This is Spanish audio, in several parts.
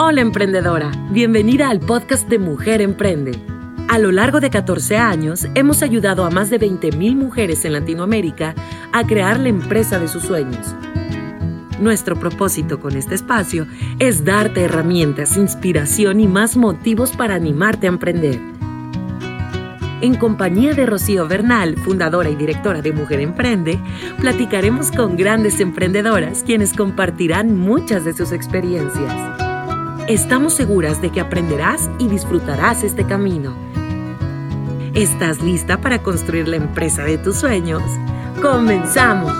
Hola emprendedora, bienvenida al podcast de Mujer Emprende. A lo largo de 14 años hemos ayudado a más de 20.000 mujeres en Latinoamérica a crear la empresa de sus sueños. Nuestro propósito con este espacio es darte herramientas, inspiración y más motivos para animarte a emprender. En compañía de Rocío Bernal, fundadora y directora de Mujer Emprende, platicaremos con grandes emprendedoras quienes compartirán muchas de sus experiencias. Estamos seguras de que aprenderás y disfrutarás este camino. ¿Estás lista para construir la empresa de tus sueños? ¡Comenzamos!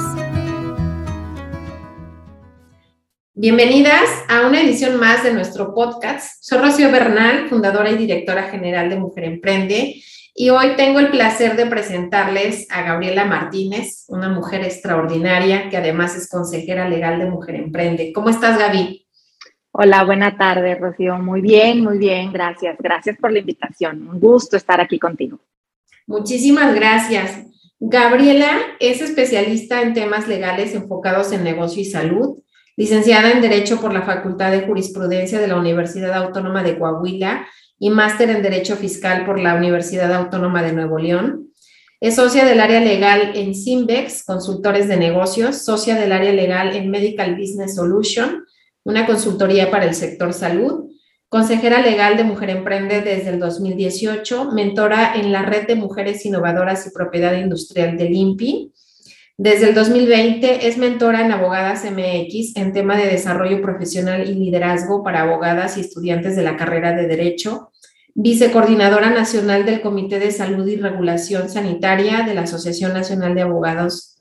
Bienvenidas a una edición más de nuestro podcast. Soy Rocío Bernal, fundadora y directora general de Mujer Emprende, y hoy tengo el placer de presentarles a Gabriela Martínez, una mujer extraordinaria que además es consejera legal de Mujer Emprende. ¿Cómo estás, Gaby? Hola, buena tarde, Rocío. Muy bien, muy bien, gracias. Gracias por la invitación. Un gusto estar aquí contigo. Muchísimas gracias. Gabriela es especialista en temas legales enfocados en negocio y salud, licenciada en Derecho por la Facultad de Jurisprudencia de la Universidad Autónoma de Coahuila y máster en Derecho Fiscal por la Universidad Autónoma de Nuevo León. Es socia del área legal en Simbex, consultores de negocios, socia del área legal en Medical Business Solution una consultoría para el sector salud, consejera legal de Mujer Emprende desde el 2018, mentora en la red de mujeres innovadoras y propiedad industrial del INPI. Desde el 2020 es mentora en Abogadas MX en tema de desarrollo profesional y liderazgo para abogadas y estudiantes de la carrera de Derecho, vicecoordinadora nacional del Comité de Salud y Regulación Sanitaria de la Asociación Nacional de Abogados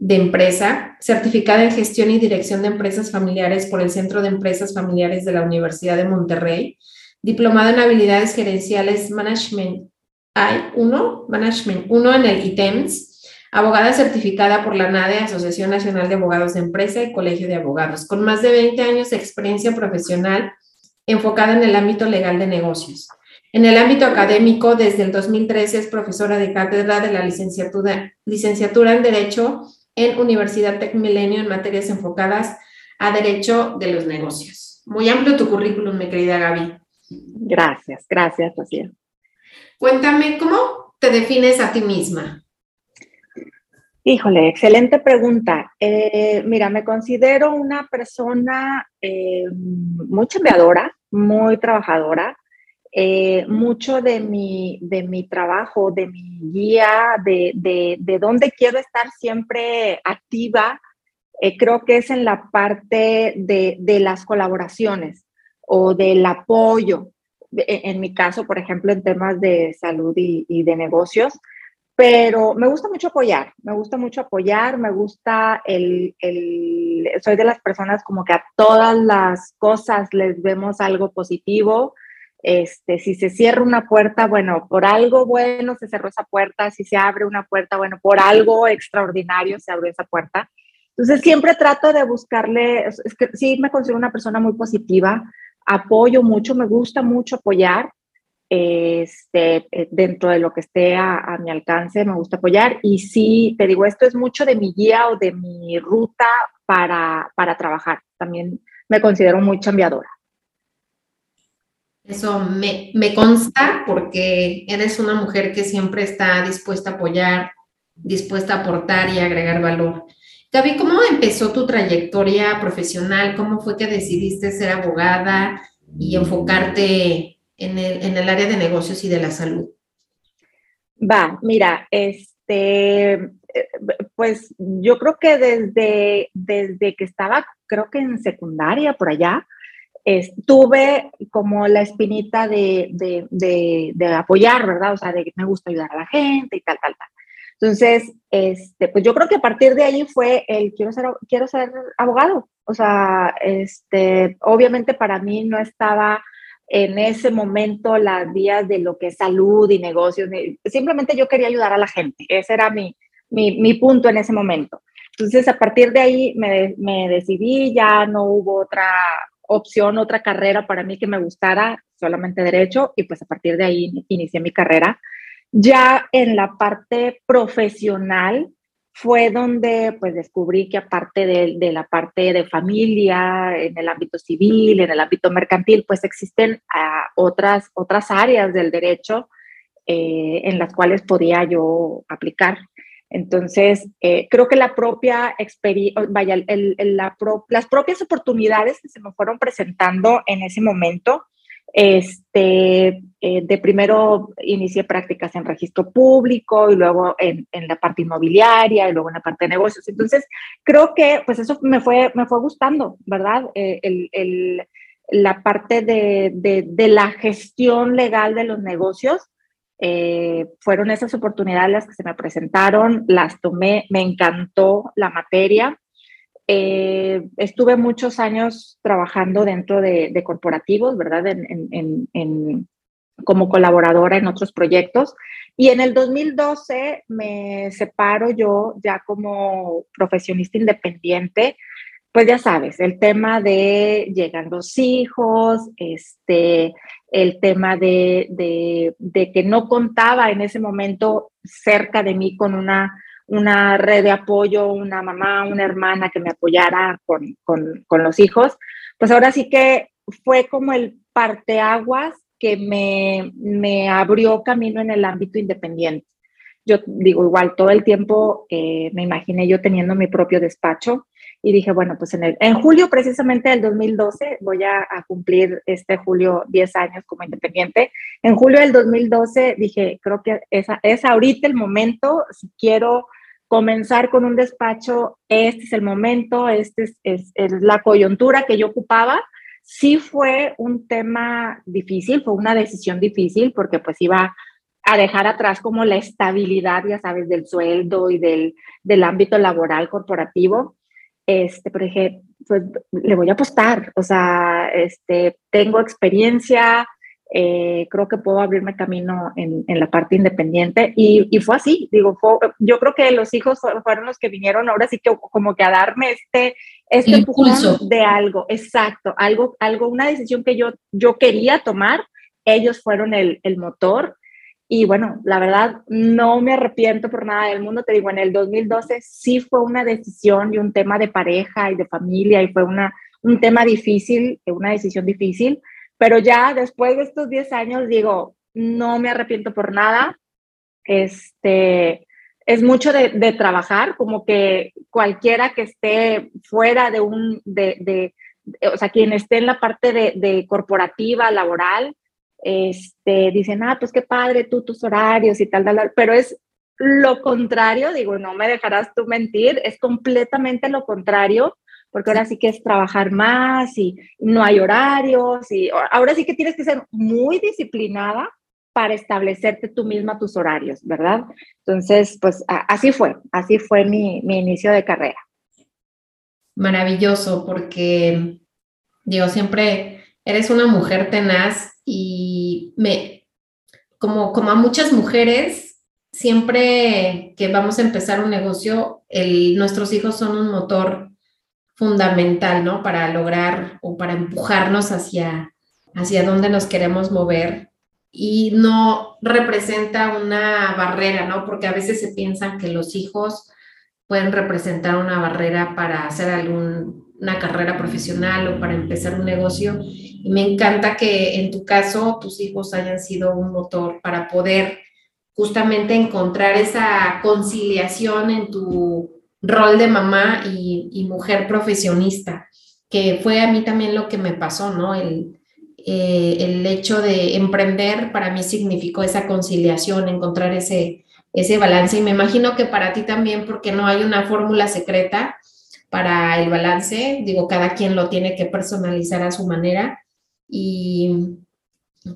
de empresa, certificada en gestión y dirección de empresas familiares por el Centro de Empresas Familiares de la Universidad de Monterrey, diplomada en habilidades gerenciales Management I1, Management 1 en el ITEMS, abogada certificada por la NADE, Asociación Nacional de Abogados de Empresa y Colegio de Abogados, con más de 20 años de experiencia profesional enfocada en el ámbito legal de negocios. En el ámbito académico, desde el 2013 es profesora de cátedra de la licenciatura, licenciatura en Derecho en Universidad Tech Milenio en materias enfocadas a derecho de los negocios. Muy amplio tu currículum, mi querida Gaby. Gracias, gracias, Rocío. Cuéntame, ¿cómo te defines a ti misma? Híjole, excelente pregunta. Eh, mira, me considero una persona eh, muy chambeadora, muy trabajadora, eh, mucho de mi, de mi trabajo, de mi guía, de, de, de dónde quiero estar siempre activa, eh, creo que es en la parte de, de las colaboraciones o del apoyo. E, en mi caso, por ejemplo, en temas de salud y, y de negocios, pero me gusta mucho apoyar, me gusta mucho apoyar, me gusta el, el, soy de las personas como que a todas las cosas les vemos algo positivo, este, si se cierra una puerta, bueno, por algo bueno se cerró esa puerta, si se abre una puerta, bueno, por algo extraordinario se abrió esa puerta. Entonces siempre trato de buscarle, es que sí me considero una persona muy positiva, apoyo mucho, me gusta mucho apoyar, este, eh, dentro de lo que esté a, mi alcance, me gusta apoyar. Y sí, te digo, esto es mucho de mi guía o de mi ruta para, para trabajar. También me considero muy chambeadora. Eso me, me, consta porque eres una mujer que siempre está dispuesta a apoyar, dispuesta a aportar y agregar valor. Gaby, ¿cómo empezó tu trayectoria profesional? ¿Cómo fue que decidiste ser abogada y enfocarte en el, en el área de negocios y de la salud? Va, mira, este, pues yo creo que desde, desde que estaba, creo que en secundaria, por allá, tuve como la espinita de, de, de, de, apoyar, ¿verdad? O sea, de que me gusta ayudar a la gente y tal, tal, tal. Entonces, este, pues yo creo que a partir de ahí fue el quiero ser, quiero ser abogado. O sea, este, obviamente para mí no estaba en ese momento las vías de lo que es salud y negocios. Simplemente yo quería ayudar a la gente. Ese era mi, mi, mi punto en ese momento. Entonces, a partir de ahí me, me decidí, ya no hubo otra, opción, otra carrera para mí que me gustara, solamente derecho, y pues a partir de ahí inicié mi carrera. Ya en la parte profesional, fue donde pues descubrí que aparte de, la parte de familia, en el ámbito civil, en el ámbito mercantil, pues existen ah, otras, otras áreas del derecho eh, en las cuales podía yo aplicar. Entonces, eh, creo que la propia experiencia, vaya, las propias oportunidades que se me fueron presentando en ese momento, este, eh, de primero inicié prácticas en registro público y luego en, la parte inmobiliaria y luego en la parte de negocios. Entonces, creo que pues eso me fue, me fue gustando, ¿verdad? Eh, la parte de, de, la gestión legal de los negocios. Eh, fueron esas oportunidades las que se me presentaron, las tomé, me encantó la materia. Eh, estuve muchos años trabajando dentro de, corporativos, ¿verdad? En, como colaboradora en otros proyectos. Y en el 2012 me separo yo ya como profesionista independiente. Pues ya sabes, el tema de llegan los hijos, este, el tema de, de que no contaba en ese momento cerca de mí con una una red de apoyo, una mamá, una hermana que me apoyara con, con, con los hijos, pues ahora sí que fue como el parteaguas que me, me abrió camino en el ámbito independiente. Yo digo, igual todo el tiempo eh, me imaginé yo teniendo mi propio despacho y dije, bueno, pues en, el, en julio precisamente del 2012, voy a, cumplir este julio 10 años como independiente. En julio del 2012 dije, creo que es, es ahorita el momento, si quiero comenzar con un despacho, este es el momento, este es, la coyuntura que yo ocupaba. Sí fue un tema difícil, fue una decisión difícil porque pues iba a dejar atrás como la estabilidad, ya sabes, del sueldo y del, del ámbito laboral corporativo. Este, pero dije, pues le voy a apostar, o sea, este, tengo experiencia, eh, creo que puedo abrirme camino en, en la parte independiente y, y, fue así, digo, yo creo que los hijos fueron los que vinieron ahora sí que como que a darme este, este impulso. de algo, exacto, algo, algo, una decisión que yo, yo quería tomar, ellos fueron el, el motor y bueno, la verdad no me arrepiento por nada del mundo, te digo, en el 2012 sí fue una decisión y un tema de pareja y de familia y fue una, un tema difícil, una decisión difícil, pero ya después de estos 10 años digo, no me arrepiento por nada. Este, es mucho de, trabajar, como que cualquiera que esté fuera de un, de, o sea, quien esté en la parte de, corporativa, laboral, este, dicen, ah, pues qué padre, tú tus horarios y tal, tal, pero es lo contrario, digo, no me dejarás tú mentir, es completamente lo contrario porque ahora sí que es trabajar más y no hay horarios y ahora sí que tienes que ser muy disciplinada para establecerte tú misma tus horarios, ¿verdad? Entonces, pues así fue, así fue mi, mi inicio de carrera. Maravilloso, porque digo, siempre eres una mujer tenaz y me, como, como a muchas mujeres, siempre que vamos a empezar un negocio, nuestros hijos son un motor fundamental, ¿no? Para lograr o para empujarnos hacia, hacia dónde nos queremos mover y no representa una barrera, ¿no? Porque a veces se piensan que los hijos pueden representar una barrera para hacer alguna carrera profesional o para empezar un negocio. Y me encanta que en tu caso tus hijos hayan sido un motor para poder justamente encontrar esa conciliación en tu rol de mamá y, mujer profesionista, que fue a mí también lo que me pasó, ¿no? El, eh, el hecho de emprender para mí significó esa conciliación, encontrar ese, ese balance. Y me imagino que para ti también, porque no hay una fórmula secreta para el balance, digo, cada quien lo tiene que personalizar a su manera. Y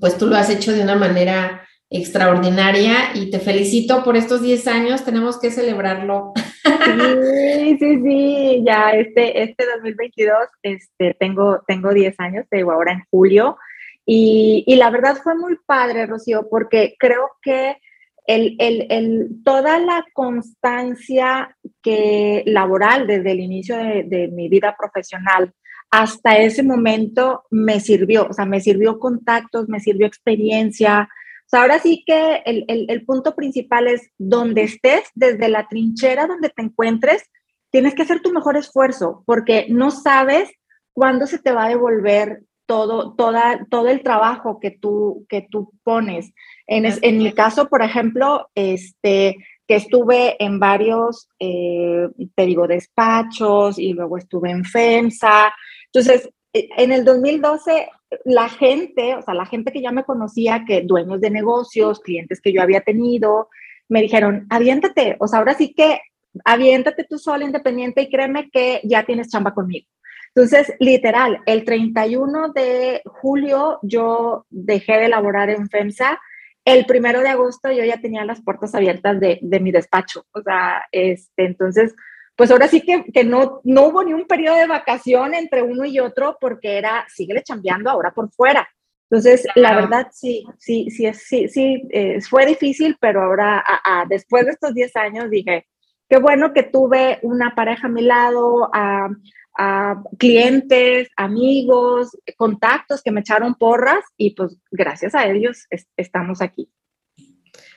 pues tú lo has hecho de una manera extraordinaria y te felicito por estos 10 años, tenemos que celebrarlo. Sí, sí, sí, ya este, este 2022 este, tengo, tengo 10 años, te digo ahora en julio, y, y, la verdad fue muy padre, Rocío, porque creo que el, el, el, toda la constancia que laboral desde el inicio de, de mi vida profesional hasta ese momento me sirvió, o sea, me sirvió contactos, me sirvió experiencia, sea, ahora sí que el, el, el punto principal es donde estés, desde la trinchera donde te encuentres, tienes que hacer tu mejor esfuerzo porque no sabes cuándo se te va a devolver todo, toda, todo el trabajo que tú, que tú pones. En, en mi caso, por ejemplo, este, que estuve en varios, eh, te digo, despachos y luego estuve en FEMSA. Entonces, e, en el 2012, la gente, o sea, la gente que ya me conocía, que dueños de negocios, clientes que yo había tenido, me dijeron, aviéntate, o sea, ahora sí que aviéntate tú sola independiente y créeme que ya tienes chamba conmigo. Entonces, literal, el 31 de julio yo dejé de laborar en FEMSA. El primero de agosto yo ya tenía las puertas abiertas de, de mi despacho. O sea, este, entonces, pues ahora sí que, que, no, no hubo ni un periodo de vacación entre uno y otro porque era, síguele chambeando ahora por fuera. Entonces, la verdad, sí, sí, sí, sí, sí, eh, fue difícil, pero ahora, a, a, después de estos 10 años, dije, qué bueno que tuve una pareja a mi lado, a, a clientes, amigos, contactos que me echaron porras y pues gracias a ellos estamos aquí.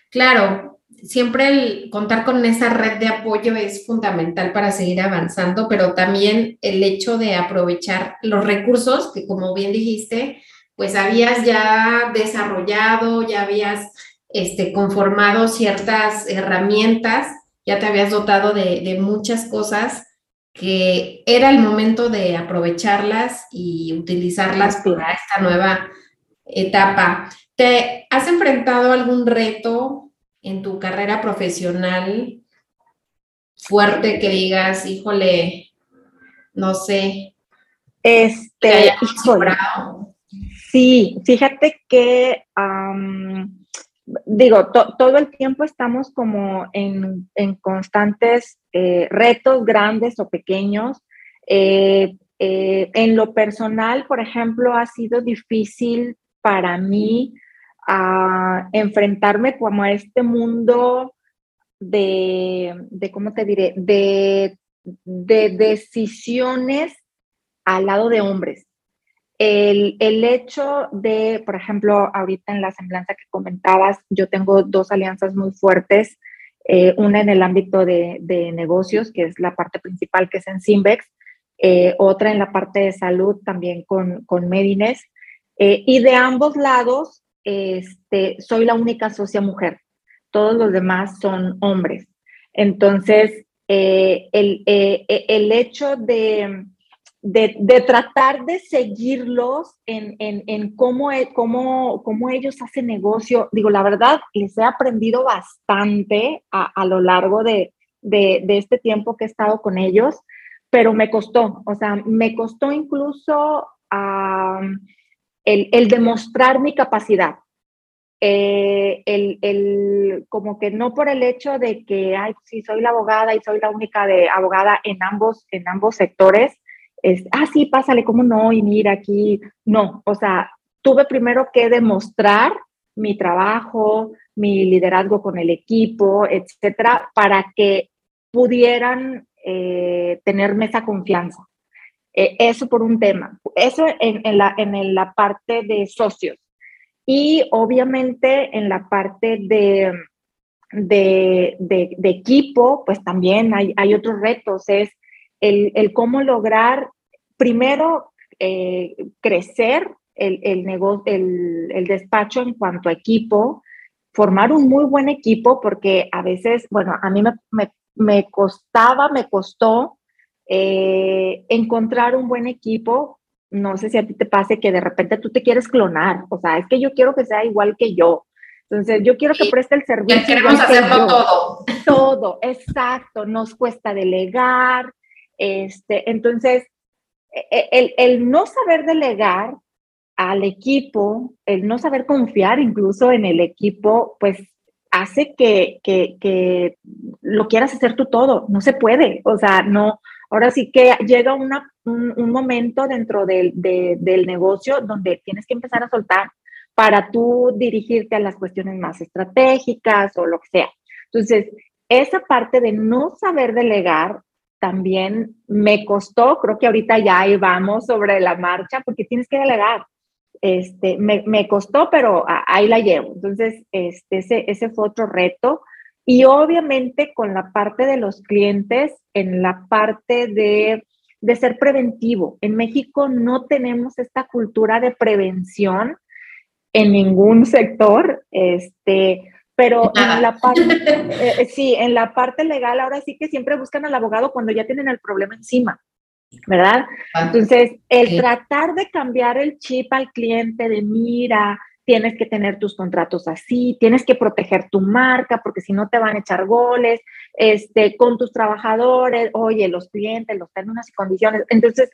Claro, siempre el contar con esa red de apoyo es fundamental para seguir avanzando, pero también el hecho de aprovechar los recursos que como bien dijiste, pues habías ya desarrollado, ya habías este, conformado ciertas herramientas, ya te habías dotado de, de muchas cosas que era el momento de aprovecharlas y utilizarlas para esta nueva etapa. ¿Te has enfrentado a algún reto en tu carrera profesional fuerte que digas, híjole, no sé? Este, sí, fíjate que digo, todo el tiempo estamos como en, en constantes eh, retos grandes o pequeños. Eh, eh, en lo personal, por ejemplo, ha sido difícil para mí a enfrentarme como a este mundo de, de ¿cómo te diré? De, de decisiones al lado de hombres. El, el, hecho de, por ejemplo, ahorita en la semblanza que comentabas, yo tengo dos alianzas muy fuertes, eh, una en el ámbito de, de, negocios, que es la parte principal, que es en Simbex, eh, otra en la parte de salud, también con, con Medines. Eh, y de ambos lados, este, soy la única socia mujer. Todos los demás son hombres. Entonces, el, el hecho de de, tratar de seguirlos en, en, en cómo, e, cómo, cómo, ellos hacen negocio. Digo, la verdad, les he aprendido bastante a, a lo largo de, de, de, este tiempo que he estado con ellos, pero me costó, o sea, me costó incluso el, demostrar mi capacidad. Eh, el, el, como que no por el hecho de que, ay, sí, soy la abogada y soy la única de abogada en ambos, en ambos sectores, es, ah, sí, pásale, ¿cómo no? Y mira aquí, no, o sea, tuve primero que demostrar mi trabajo, mi liderazgo con el equipo, etcétera, para que pudieran eh, tenerme esa confianza. Eh, eso por un tema. Eso en, la, en la parte de socios. Y obviamente en la parte de, de, de, de equipo, pues también hay, hay otros retos. Es el, el cómo lograr primero eh, crecer el, el, negocio, el, el, despacho en cuanto a equipo, formar un muy buen equipo, porque a veces, bueno, a mí me, me, me costaba, me costó eh, encontrar un buen equipo. No sé si a ti te pase que de repente tú te quieres clonar, o sea, es que yo quiero que sea igual que yo. Entonces, yo quiero que preste el servicio. queremos hacerlo todo. Todo, exacto. Nos cuesta delegar, este, entonces, e, e, el, el, no saber delegar al equipo, el no saber confiar incluso en el equipo, pues hace que, que, que lo quieras hacer tú todo. No se puede. O sea, no. Ahora sí que llega una, un, momento dentro del, de, del negocio donde tienes que empezar a soltar para tú dirigirte a las cuestiones más estratégicas o lo que sea. Entonces, esa parte de no saber delegar también me costó, creo que ahorita ya vamos sobre la marcha porque tienes que delegar. Este, me, me costó, pero ahí la llevo. Entonces, este, ese, ese fue otro reto. Y obviamente con la parte de los clientes, en la parte de, de ser preventivo. En México no tenemos esta cultura de prevención en ningún sector, este, pero en la parte, eh, sí, en la parte legal ahora sí que siempre buscan al abogado cuando ya tienen el problema encima. ¿verdad? Ah, Entonces, el tratar de cambiar el chip al cliente de mira, tienes que tener tus contratos así, tienes que proteger tu marca porque si no te van a echar goles, este, con tus trabajadores, oye, los clientes, los términos y condiciones. Entonces,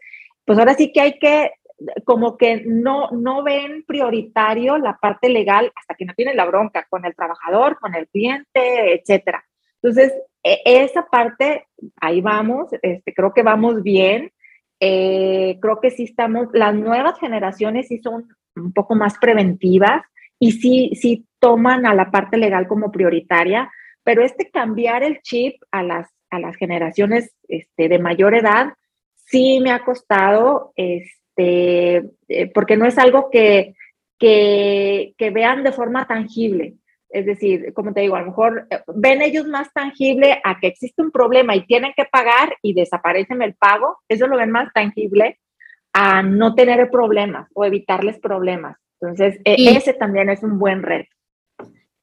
pues ahora sí que hay que, como que no, no ven prioritario la parte legal hasta que no tienen la bronca con el trabajador, con el cliente, etcétera. Entonces, e, esa parte, ahí vamos, este, creo que vamos bien. Eh, creo que sí estamos, las nuevas generaciones sí son un poco más preventivas y sí, sí toman a la parte legal como prioritaria, pero este cambiar el chip a las, a las generaciones este, de mayor edad sí me ha costado, este, eh, porque no es algo que, que, que vean de forma tangible. Es decir, como te digo, a lo mejor eh, ven ellos más tangible a que existe un problema y tienen que pagar y desaparecen el pago, eso lo ven más tangible a no tener problemas o evitarles problemas. Entonces, e, ese también es un buen reto.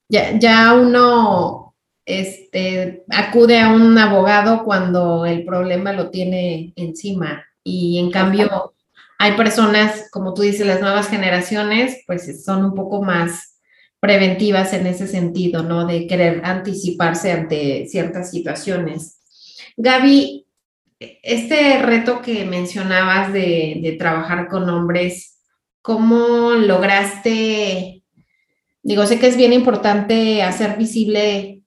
Ya, ya uno este, acude a un abogado cuando el problema lo tiene encima y en cambio hay personas, como tú dices, las nuevas generaciones, pues son un poco más preventivas en ese sentido, ¿no? De querer anticiparse ante ciertas situaciones. Gaby, este reto que mencionabas de, trabajar con hombres, ¿cómo lograste? Digo, sé que es bien importante hacer visible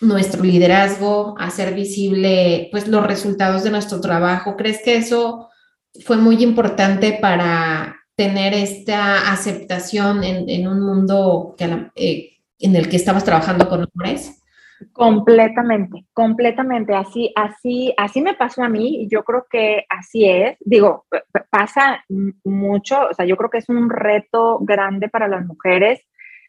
nuestro liderazgo, hacer visible pues los resultados de nuestro trabajo. ¿Crees que eso fue muy importante para tener esta aceptación en, un mundo eh, en el que estamos trabajando con hombres? Completamente, completamente. Así, así, así me pasó a mí y yo creo que así es. Digo, pasa mucho, o sea, yo creo que es un reto grande para las mujeres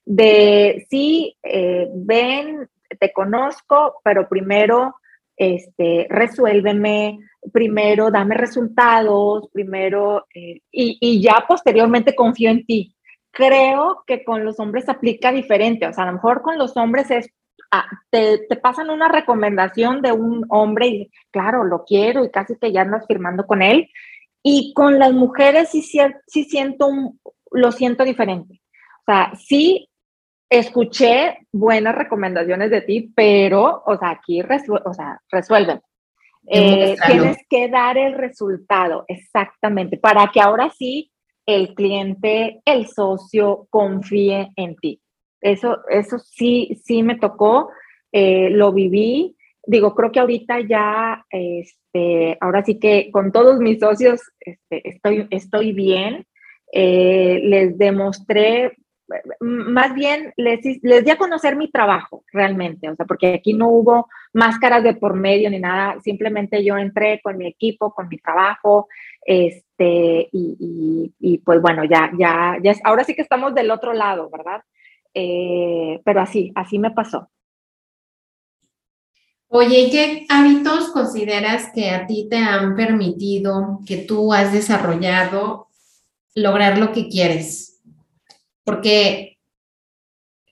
de sí, eh, ven, te conozco, pero primero, este, resuélveme, primero dame resultados, primero, eh, y, ya posteriormente confío en ti. Creo que con los hombres aplica diferente, o sea, a lo mejor con los hombres es, ah, te, pasan una recomendación de un hombre y claro, lo quiero y casi que ya andas firmando con él. Y con las mujeres sí, sí siento, lo siento diferente. O sea, sí escuché buenas recomendaciones de ti, pero, o sea, aquí o sea, resuelven. Eh, tienes que dar el resultado, exactamente, para que ahora sí el cliente, el socio confíe en ti. Eso, eso sí, sí me tocó, eh, lo viví. Digo, creo que ahorita ya, este, ahora sí que con todos mis socios este, estoy, estoy bien. Eh, les demostré más bien les, les di a conocer mi trabajo realmente, o sea, porque aquí no hubo máscaras de por medio ni nada, simplemente yo entré con mi equipo, con mi trabajo, este, y, y, pues bueno, ya, ya, ya, ahora sí que estamos del otro lado, ¿verdad? Eh, pero así, así me pasó. Oye, ¿qué hábitos consideras que a ti te han permitido, que tú has desarrollado, lograr lo que quieres? porque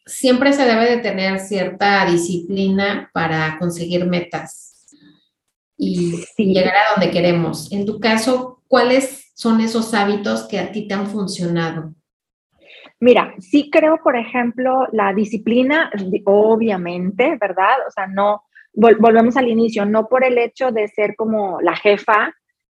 siempre se debe de tener cierta disciplina para conseguir metas y llegar a donde queremos. En tu caso, ¿cuáles son esos hábitos que a ti te han funcionado? Mira, sí creo, por ejemplo, la disciplina, obviamente, ¿verdad? O sea, no, volvemos al inicio, no por el hecho de ser como la jefa,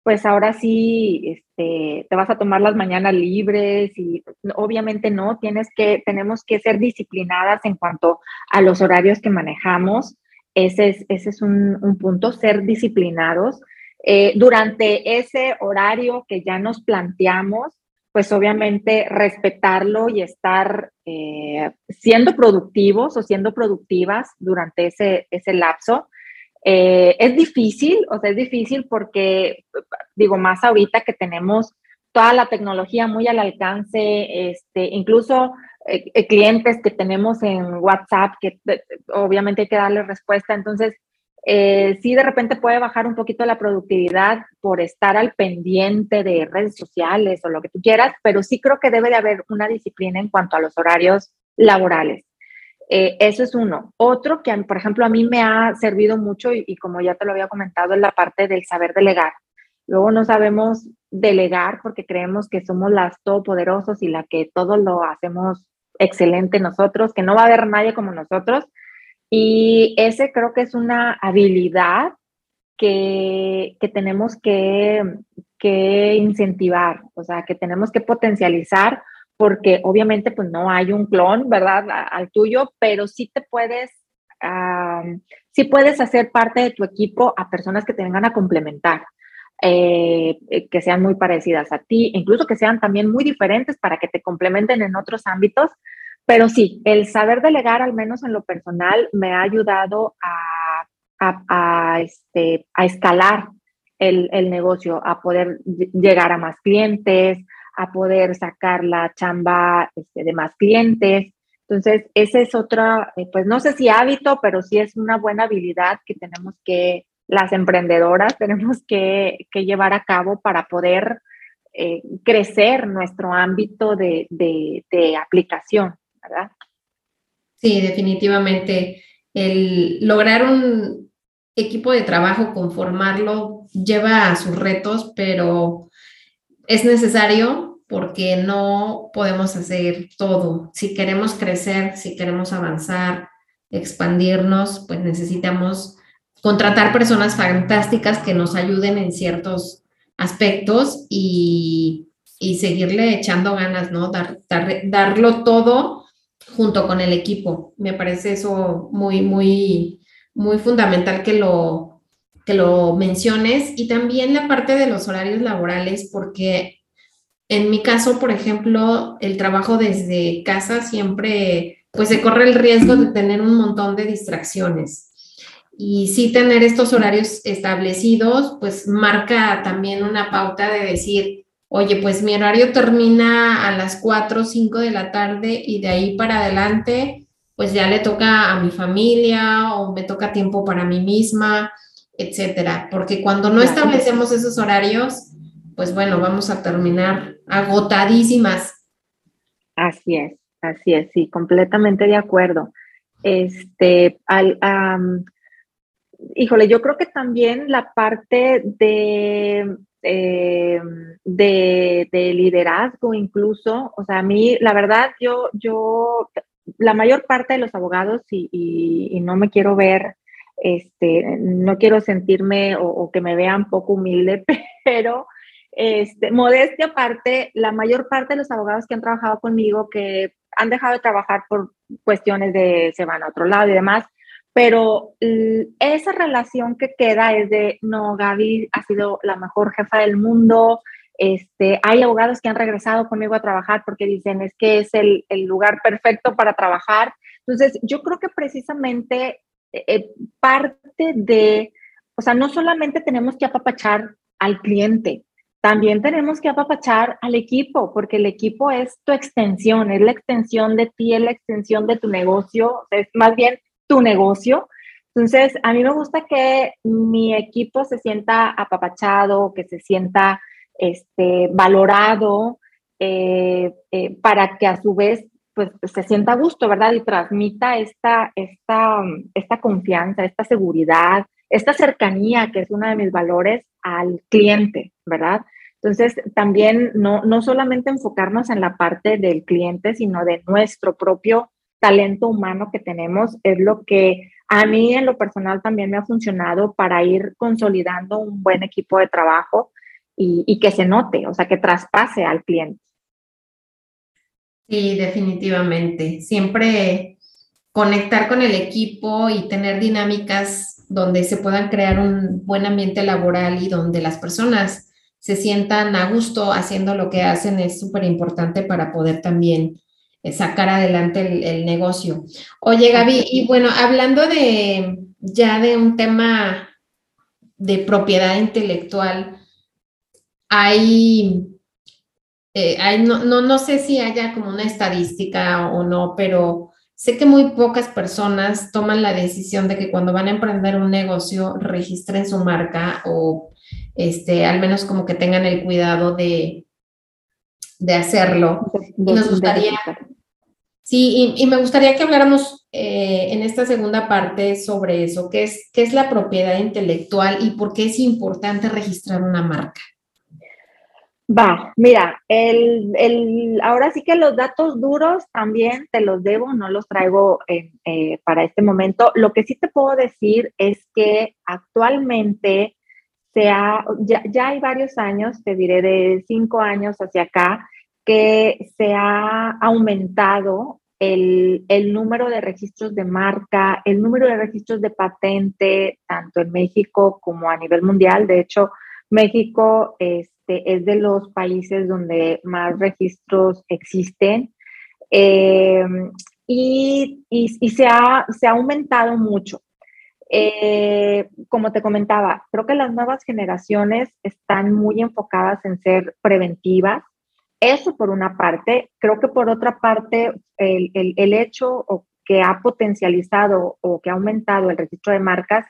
pues ahora sí este, te vas a tomar las mañanas libres y obviamente no, tienes que, tenemos que ser disciplinadas en cuanto a los horarios que manejamos. Ese es, ese es un, punto, ser disciplinados. Eh, durante ese horario que ya nos planteamos, pues obviamente respetarlo y estar eh, siendo productivos o siendo productivas durante ese, ese lapso. Eh, es difícil, o sea, es difícil porque, digo, más ahorita que tenemos toda la tecnología muy al alcance, este, incluso eh, eh, clientes que tenemos en WhatsApp, que obviamente hay que darle respuesta. Entonces, eh, sí de repente puede bajar un poquito la productividad por estar al pendiente de redes sociales o lo que tú quieras, pero sí creo que debe de haber una disciplina en cuanto a los horarios laborales. Eso es uno. Otro que, por ejemplo, a mí me ha servido mucho y, y, como ya te lo había comentado, es la parte del saber delegar. Luego no sabemos delegar porque creemos que somos las todopoderosos y la que todo lo hacemos excelente nosotros, que no va a haber nadie como nosotros. Y ese creo que es una habilidad que, que tenemos que, que, incentivar, o sea, que tenemos que potencializar porque obviamente pues no hay un clon, ¿verdad? Al tuyo, pero sí te puedes, sí puedes hacer parte de tu equipo a personas que te vengan a complementar. Eh, eh, que sean muy parecidas a ti, incluso que sean también muy diferentes para que te complementen en otros ámbitos. Pero sí, el saber delegar, al menos en lo personal, me ha ayudado a, a, este, a escalar el, el, negocio, a poder llegar a más clientes, a poder sacar la chamba este, de más clientes. Entonces, ese es otra, eh, pues no sé si hábito, pero sí es una buena habilidad que tenemos que, las emprendedoras tenemos que, llevar a cabo para poder eh, crecer nuestro ámbito de, aplicación, ¿verdad? Sí, definitivamente. El lograr un equipo de trabajo, conformarlo, lleva a sus retos, pero es necesario porque no podemos hacer todo. Si queremos crecer, si queremos avanzar, expandirnos, pues necesitamos contratar personas fantásticas que nos ayuden en ciertos aspectos y, seguirle echando ganas, ¿no? Dar, darlo todo junto con el equipo. Me parece eso muy, muy, muy fundamental que lo, que lo menciones. Y también la parte de los horarios laborales, porque en mi caso, por ejemplo, el trabajo desde casa siempre, pues se corre el riesgo de tener un montón de distracciones y sí tener estos horarios establecidos, pues marca también una pauta de decir, oye, pues mi horario termina a las 4 o 5 de la tarde y de ahí para adelante, pues ya le toca a mi familia o me toca tiempo para mí misma, etcétera. Porque cuando no establecemos esos horarios, pues bueno, vamos a terminar agotadísimas. Así es, así es, sí, completamente de acuerdo. Este, al, híjole, yo creo que también la parte de, eh, de, liderazgo incluso, o sea, a mí, la verdad, yo, yo, la mayor parte de los abogados, y, no me quiero ver, este, no quiero sentirme o, que me vean poco humilde, pero... Este, modestia aparte, la mayor parte de los abogados que han trabajado conmigo, que han dejado de trabajar por cuestiones de se van a otro lado y demás, pero esa relación que queda es de, no, Gaby ha sido la mejor jefa del mundo, este, hay abogados que han regresado conmigo a trabajar porque dicen, es que es el, lugar perfecto para trabajar. Entonces, yo creo que precisamente eh, eh, parte de, o sea, no solamente tenemos que apapachar al cliente, también tenemos que apapachar al equipo, porque el equipo es tu extensión, es la extensión de ti, es la extensión de tu negocio, es más bien tu negocio. Entonces, a mí me gusta que mi equipo se sienta apapachado, que se sienta este, valorado, eh, eh, para que a su vez pues, se sienta a gusto, ¿verdad? Y transmita esta, esta, esta confianza, esta seguridad, esta cercanía, que es uno de mis valores, al cliente, ¿verdad? Entonces, también no, no solamente enfocarnos en la parte del cliente, sino de nuestro propio talento humano que tenemos es lo que a mí en lo personal también me ha funcionado para ir consolidando un buen equipo de trabajo y, que se note, o sea, que traspase al cliente. Sí, definitivamente. Siempre conectar con el equipo y tener dinámicas donde se puedan crear un buen ambiente laboral y donde las personas se sientan a gusto haciendo lo que hacen es súper importante para poder también eh, sacar adelante el, negocio. Oye, Gaby, y bueno, hablando de ya de un tema de propiedad intelectual, hay eh, hay, no, no, no sé si haya como una estadística o no, pero sé que muy pocas personas toman la decisión de que cuando van a emprender un negocio registren su marca o este, al menos como que tengan el cuidado de, de hacerlo. y nos gustaría, sí, y, me gustaría que habláramos eh, en esta segunda parte sobre eso, qué es, qué es la propiedad intelectual y por qué es importante registrar una marca. Va, mira, el, el, ahora sí que los datos duros también te los debo, no los traigo eh, para este momento. Lo que sí te puedo decir es que actualmente se ha, ya, ya hay varios años, te diré de cinco años hacia acá, que se ha aumentado el, el, número de registros de marca, el número de registros de patente, tanto en México como a nivel mundial. De hecho, México este, es de los países donde más registros existen eh, y, y, se, ha, se, ha, aumentado mucho. Eh, como te comentaba, creo que las nuevas generaciones están muy enfocadas en ser preventivas. Eso por una parte. Creo que por otra parte, el, el, el hecho que ha potencializado o que ha aumentado el registro de marcas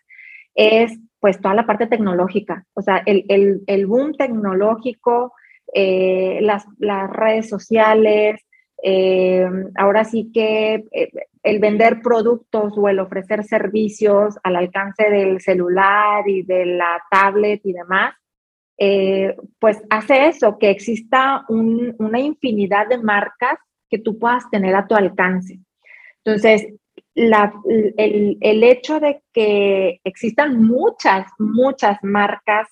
es pues toda la parte tecnológica, o sea, el, el, el boom tecnológico, eh, las, las, redes sociales, eh, ahora sí que eh, el vender productos o el ofrecer servicios al alcance del celular y de la tablet y demás, pues hace eso, que exista un, una infinidad de marcas que tú puedas tener a tu alcance. Entonces, el, hecho de que existan muchas, muchas marcas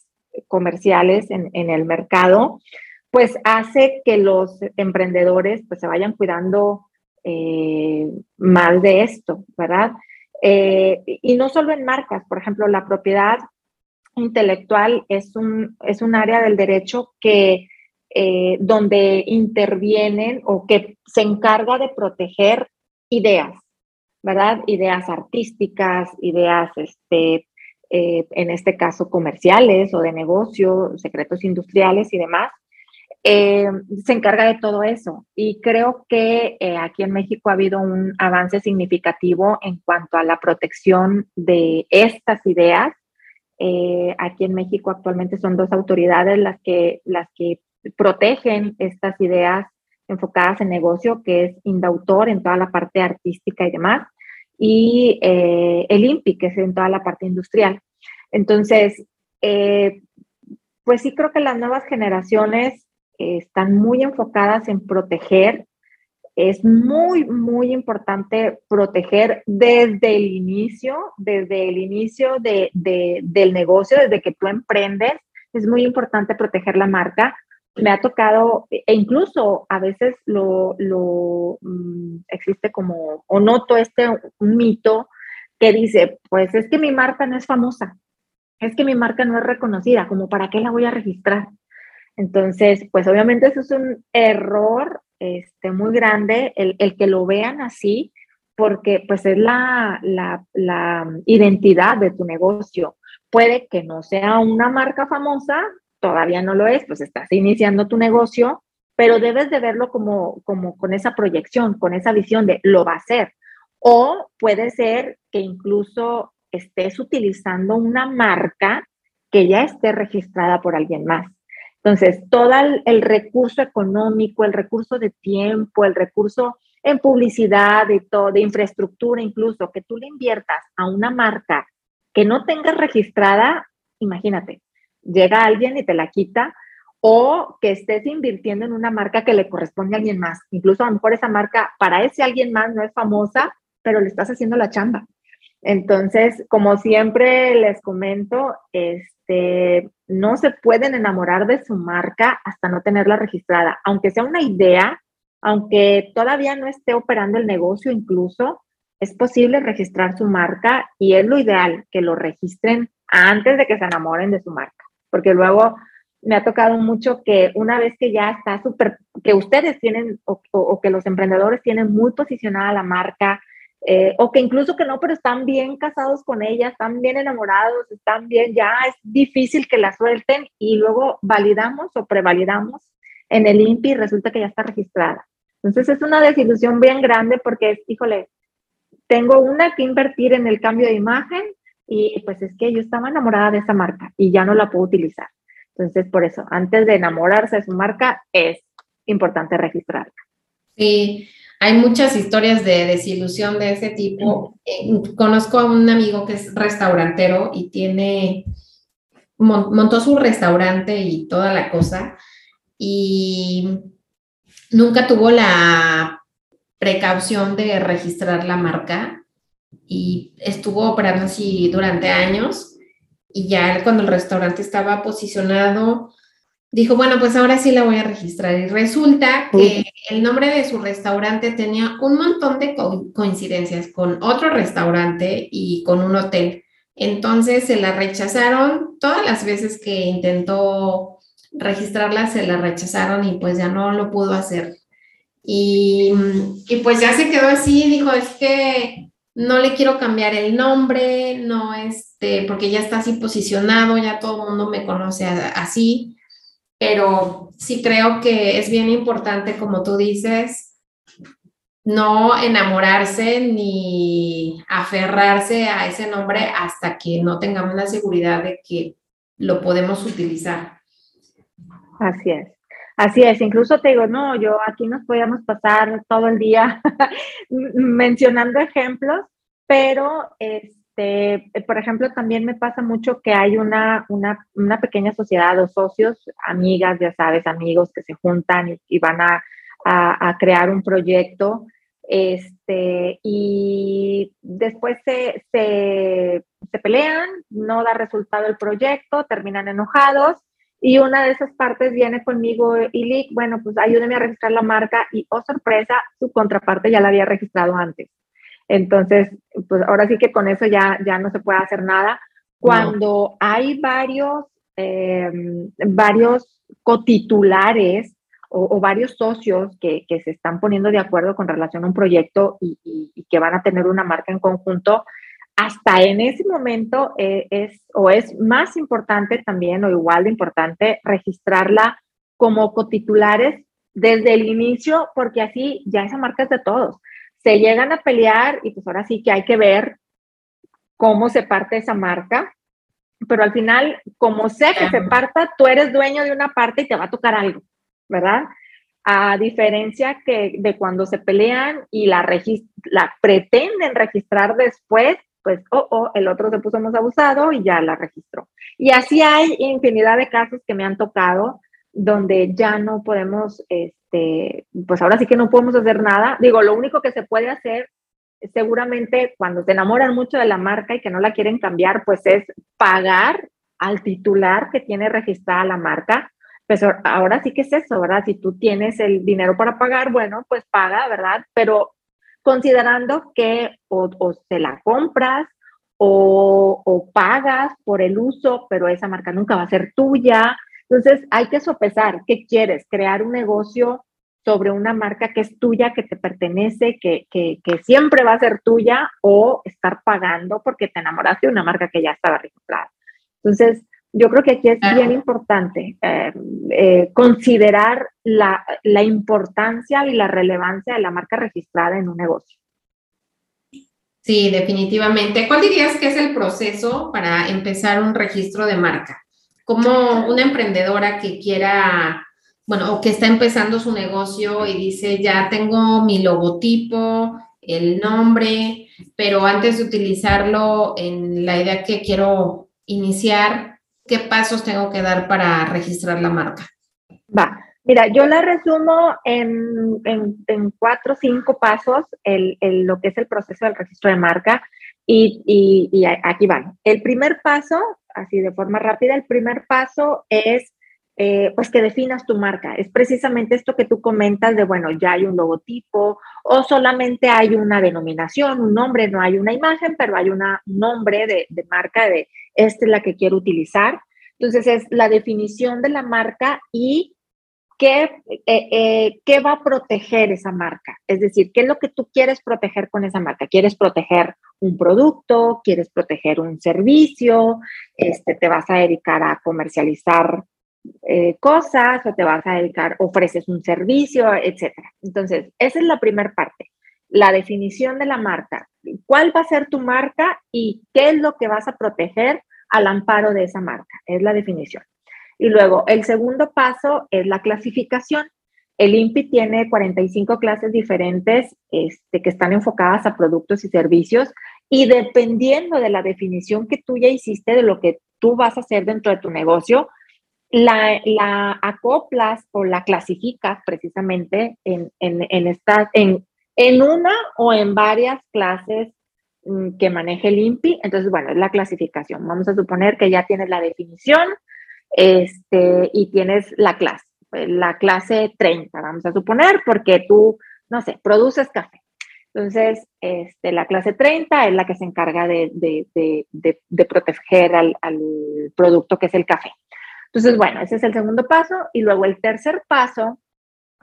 comerciales en, el mercado, pues hace que los emprendedores pues se vayan cuidando eh, más de esto, ¿verdad? Eh, y no solo en marcas, por ejemplo, la propiedad intelectual es un, es un área del derecho que eh, donde intervienen o que se encarga de proteger ideas, ¿verdad? Ideas artísticas, ideas, este, eh, en este caso, comerciales o de negocio, secretos industriales y demás. Eh, se encarga de todo eso. Y creo que eh, aquí en México ha habido un avance significativo en cuanto a la protección de estas ideas. aquí en México actualmente son dos autoridades las que, las que protegen estas ideas enfocadas en negocio, que es Indautor en toda la parte artística y demás, y eh, el INPI, que es en toda la parte industrial. Entonces, eh, pues sí creo que las nuevas generaciones están muy enfocadas en proteger. Es muy, muy importante proteger desde el inicio, desde el inicio de, del negocio, desde que tú emprendes. Es muy importante proteger la marca me ha tocado, e incluso a veces lo, lo mm, existe como, o noto este un mito que dice, pues es que mi marca no es famosa, es que mi marca no es reconocida, como para qué la voy a registrar. Entonces, pues obviamente eso es un error este, muy grande, el, el que lo vean así, porque pues es la, la, la identidad de tu negocio. Puede que no sea una marca famosa, todavía no lo es, pues estás iniciando tu negocio, pero debes de verlo como, como con esa proyección, con esa visión de lo va a hacer. O puede ser que incluso estés utilizando una marca que ya esté registrada por alguien más. Entonces, todo el, recurso económico, el recurso de tiempo, el recurso en publicidad, de, todo, de infraestructura incluso, que tú le inviertas a una marca que no tengas registrada, imagínate, llega alguien y te la quita, o que estés invirtiendo en una marca que le corresponde a alguien más. Incluso a lo mejor esa marca para ese alguien más no es famosa, pero le estás haciendo la chamba. Entonces, como siempre les comento, este, no se pueden enamorar de su marca hasta no tenerla registrada, aunque sea una idea, aunque todavía no esté operando el negocio incluso, es posible registrar su marca y es lo ideal que lo registren antes de que se enamoren de su marca porque luego me ha tocado mucho que una vez que ya está súper, que ustedes tienen o, que los emprendedores tienen muy posicionada la marca, eh, o que incluso que no, pero están bien casados con ella, están bien enamorados, están bien, ya es difícil que la suelten y luego validamos o prevalidamos en el INPI y resulta que ya está registrada. Entonces es una desilusión bien grande porque es, híjole, tengo una que invertir en el cambio de imagen y pues es que yo estaba enamorada de esa marca y ya no la puedo utilizar. Entonces, por eso, antes de enamorarse de su marca, es importante registrarla. Sí, hay muchas historias de desilusión de ese tipo. Eh, conozco a un amigo que es restaurantero y tiene, montó su restaurante y toda la cosa y nunca tuvo la precaución de registrar la marca y estuvo operando así durante años y ya cuando el restaurante estaba posicionado, dijo, bueno, pues ahora sí la voy a registrar. Y resulta que el nombre de su restaurante tenía un montón de coincidencias con otro restaurante y con un hotel. Entonces se la rechazaron todas las veces que intentó registrarla, se la rechazaron y pues ya no lo pudo hacer. Y, y pues ya se quedó así, dijo, es que no le quiero cambiar el nombre, no este, porque ya está así posicionado, ya todo el mundo me conoce así, pero sí creo que es bien importante, como tú dices, no enamorarse ni aferrarse a ese nombre hasta que no tengamos la seguridad de que lo podemos utilizar. Así es. Así es, incluso te digo, no, yo aquí nos podíamos pasar todo el día mencionando ejemplos, pero este, por ejemplo, también me pasa mucho que hay una, una, una pequeña sociedad o socios, amigas, ya sabes, amigos que se juntan y, van a, a, crear un proyecto. Este, y después se, se pelean, no da resultado el proyecto, terminan enojados y una de esas partes viene conmigo y bueno, pues ayúdeme a registrar la marca y, oh sorpresa, su contraparte ya la había registrado antes. Entonces, pues ahora sí que con eso ya, ya no se puede hacer nada. Cuando hay varios, eh, varios cotitulares o, varios socios que, que, se están poniendo de acuerdo con relación a un proyecto y, y que van a tener una marca en conjunto, hasta en ese momento eh, es o es más importante también o igual de importante registrarla como cotitulares desde el inicio, porque así ya esa marca es de todos. Se llegan a pelear y pues ahora sí que hay que ver cómo se parte esa marca, pero al final, como sea que se parta, tú eres dueño de una parte y te va a tocar algo, ¿verdad? A diferencia que de cuando se pelean y la, la pretenden registrar después, pues, oh, oh, el otro se puso más abusado y ya la registró. Y así hay infinidad de casos que me han tocado donde ya no podemos, este, pues ahora sí que no podemos hacer nada. Digo, lo único que se puede hacer seguramente cuando se enamoran mucho de la marca y que no la quieren cambiar, pues es pagar al titular que tiene registrada la marca. Pues ahora sí que es eso, ¿verdad? Si tú tienes el dinero para pagar, bueno, pues paga, ¿verdad? Pero considerando que o, o se la compras o, o, pagas por el uso, pero esa marca nunca va a ser tuya. Entonces hay que sopesar qué quieres, crear un negocio sobre una marca que es tuya, que te pertenece, que, que, siempre va a ser tuya, o estar pagando porque te enamoraste de una marca que ya estaba registrada. Entonces, yo creo que aquí es bien importante eh, eh, considerar la, la, importancia y la relevancia de la marca registrada en un negocio. Sí, definitivamente. ¿Cuál dirías que es el proceso para empezar un registro de marca? Como una emprendedora que quiera, bueno, o que está empezando su negocio y dice, ya tengo mi logotipo, el nombre, pero antes de utilizarlo en la idea que quiero iniciar, ¿qué pasos tengo que dar para registrar la marca? Va, mira, yo la resumo en, en, cuatro o cinco pasos, el, el, lo que es el proceso del registro de marca. Y, y, y aquí van. El primer paso, así de forma rápida, el primer paso es eh, pues que definas tu marca. Es precisamente esto que tú comentas de, bueno, ya hay un logotipo o solamente hay una denominación, un nombre, no hay una imagen, pero hay una, un nombre de, de marca de esta es la que quiero utilizar. Entonces es la definición de la marca y qué, eh, eh, qué va a proteger esa marca. Es decir, qué es lo que tú quieres proteger con esa marca. ¿Quieres proteger un producto? ¿Quieres proteger un servicio? Este, ¿Te vas a dedicar a comercializar eh, cosas o te vas a dedicar, ofreces un servicio, etc. Entonces, esa es la primera parte, la definición de la marca. ¿Cuál va a ser tu marca y qué es lo que vas a proteger al amparo de esa marca? Es la definición. Y luego, el segundo paso es la clasificación. El INPI tiene 45 clases diferentes este, que están enfocadas a productos y servicios y dependiendo de la definición que tú ya hiciste de lo que tú vas a hacer dentro de tu negocio, la, la acoplas o la clasificas precisamente en, en, en, esta, en, en una o en varias clases mm, que maneje el INPI. Entonces, bueno, es la clasificación. Vamos a suponer que ya tienes la definición este, y tienes la clase, la clase 30, vamos a suponer, porque tú, no sé, produces café. Entonces, este, la clase 30 es la que se encarga de, proteger al, producto que es el café. Entonces, bueno, ese es el segundo paso. Y luego el tercer paso,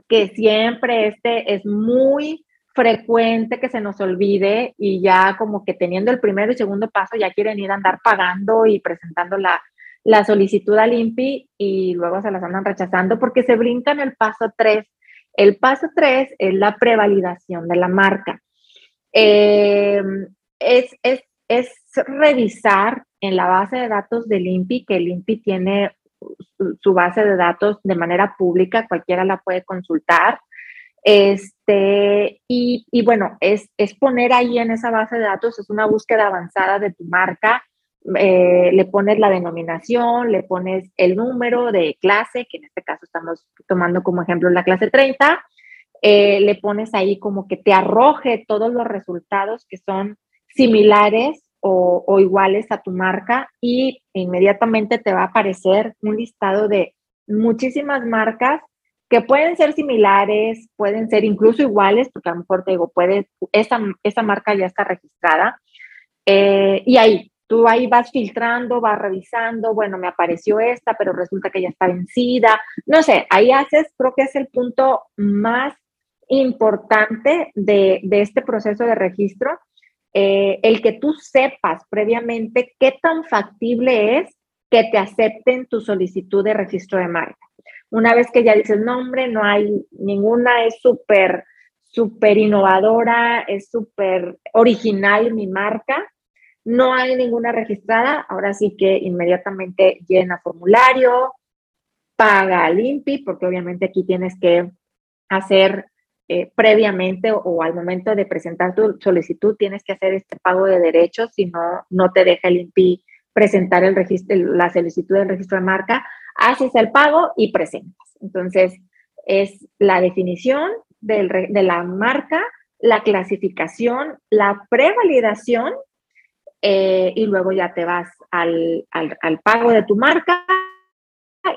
que siempre este es muy frecuente que se nos olvide y ya como que teniendo el primero y segundo paso ya quieren ir a andar pagando y presentando la, la solicitud al INPI y luego se las andan rechazando porque se brincan el paso 3. El paso 3 es la prevalidación de la marca. Eh, es, es, es, revisar en la base de datos del INPI, que el INPI tiene su, base de datos de manera pública, cualquiera la puede consultar. Este, y, y bueno, es, es poner ahí en esa base de datos, es una búsqueda avanzada de tu marca, eh, le pones la denominación, le pones el número de clase, que en este caso estamos tomando como ejemplo la clase 30, eh, le pones ahí como que te arroje todos los resultados que son similares o, o, iguales a tu marca y inmediatamente te va a aparecer un listado de muchísimas marcas que pueden ser similares, pueden ser incluso iguales, porque a lo mejor te digo, puede, esa, esa marca ya está registrada. Eh, y ahí, tú ahí vas filtrando, vas revisando, bueno, me apareció esta, pero resulta que ya está vencida. No sé, ahí haces, creo que es el punto más importante de, este proceso de registro, eh, el que tú sepas previamente qué tan factible es que te acepten tu solicitud de registro de marca. Una vez que ya dices, nombre, no hay ninguna, es súper, súper innovadora, es súper original mi marca, no hay ninguna registrada, ahora sí que inmediatamente llena formulario, paga al INPI, porque obviamente aquí tienes que hacer eh, previamente o, al momento de presentar tu solicitud tienes que hacer este pago de derechos, si no, no te deja el INPI presentar el registro, la solicitud del registro de marca, haces el pago y presentas. Entonces, es la definición de la marca, la clasificación, la prevalidación eh, y luego ya te vas al, al, al pago de tu marca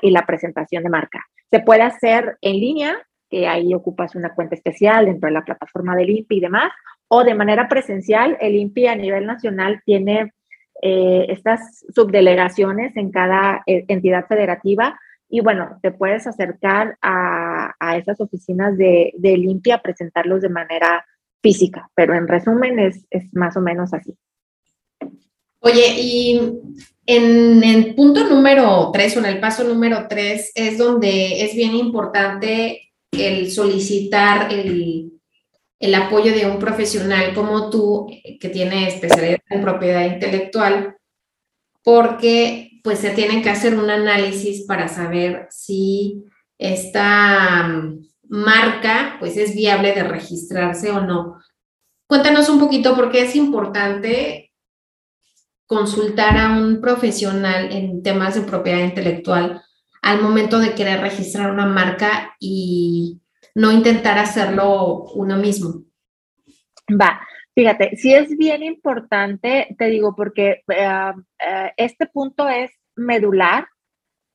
y la presentación de marca. Se puede hacer en línea que ahí ocupas una cuenta especial dentro de la plataforma del INPI y demás, o de manera presencial, el INPI a nivel nacional tiene eh, estas subdelegaciones en cada eh, entidad federativa y bueno, te puedes acercar a, a esas oficinas de, del INPI a presentarlos de manera física, pero en resumen es, es más o menos así. Oye, y en el punto número tres o en el paso número tres es donde es bien importante el solicitar el, apoyo de un profesional como tú, que tiene especialidad en propiedad intelectual, porque pues se tienen que hacer un análisis para saber si esta mm, marca pues es viable de registrarse o no. Cuéntanos un poquito por qué es importante consultar a un profesional en temas de propiedad intelectual al momento de querer registrar una marca y no intentar hacerlo uno mismo. Va, fíjate, si es bien importante, te digo, porque eh, eh, este punto es medular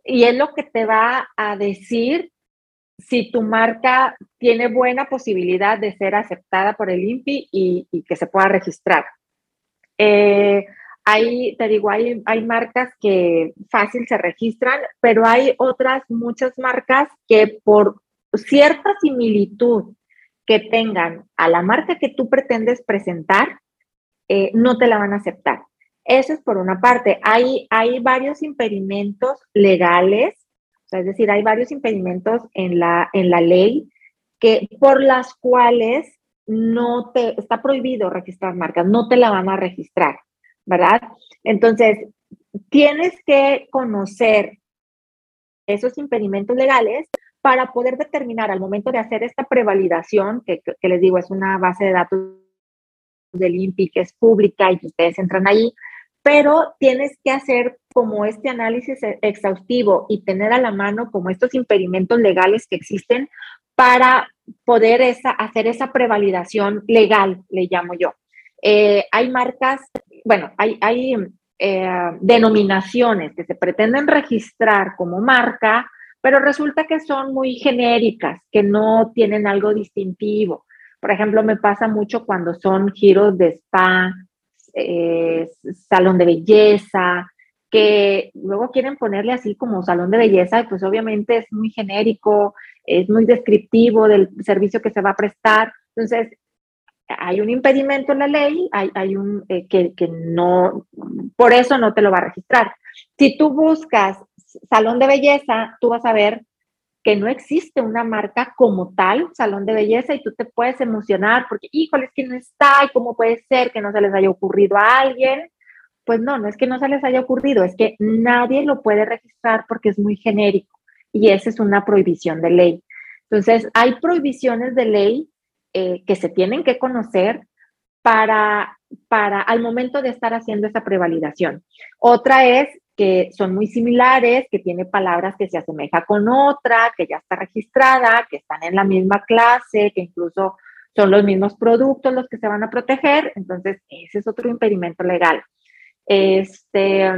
y es lo que te va a decir si tu marca tiene buena posibilidad de ser aceptada por el INPI y, que se pueda registrar. Eh, te digo, hay, hay marcas que fácil se registran, pero hay otras muchas marcas que por cierta similitud que tengan a la marca que tú pretendes presentar, eh, no te la van a aceptar. Eso es por una parte. Hay, hay varios impedimentos legales, o es decir, hay varios impedimentos en la, en la ley que, por las cuales no te está prohibido registrar marcas, no te la van a registrar, ¿verdad? Entonces, tienes que conocer esos impedimentos legales para poder determinar al momento de hacer esta prevalidación, que, les digo, es una base de datos del INPI que es pública y que ustedes entran ahí, pero tienes que hacer como este análisis e-, exhaustivo y tener a la mano como estos impedimentos legales que existen para poder esa, hacer esa prevalidación legal, le llamo yo. Eh, hay marcas, bueno, hay, hay eh, denominaciones que se pretenden registrar como marca, pero resulta que son muy genéricas, que no tienen algo distintivo. Por ejemplo, me pasa mucho cuando son giros de spa, eh, salón de belleza, que luego quieren ponerle así como salón de belleza, y pues obviamente es muy genérico, es muy descriptivo del servicio que se va a prestar. Entonces, hay un impedimento en la ley, hay, hay un eh, que, que no, por eso no te lo va a registrar. Si tú buscas salón de belleza, tú vas a ver que no existe una marca como tal, salón de belleza, y tú te puedes emocionar porque, híjole, es que no está, y cómo puede ser que no se les haya ocurrido a alguien. Pues no, no es que no se les haya ocurrido, es que nadie lo puede registrar porque es muy genérico y esa es una prohibición de ley. Entonces, hay prohibiciones de ley eh, que se tienen que conocer para, para al momento de estar haciendo esa prevalidación. Otra es que son muy similares, que tiene palabras que se asemeja con otra, que ya está registrada, que están en la misma clase, que incluso son los mismos productos los que se van a proteger. Entonces, ese es otro impedimento legal. Este,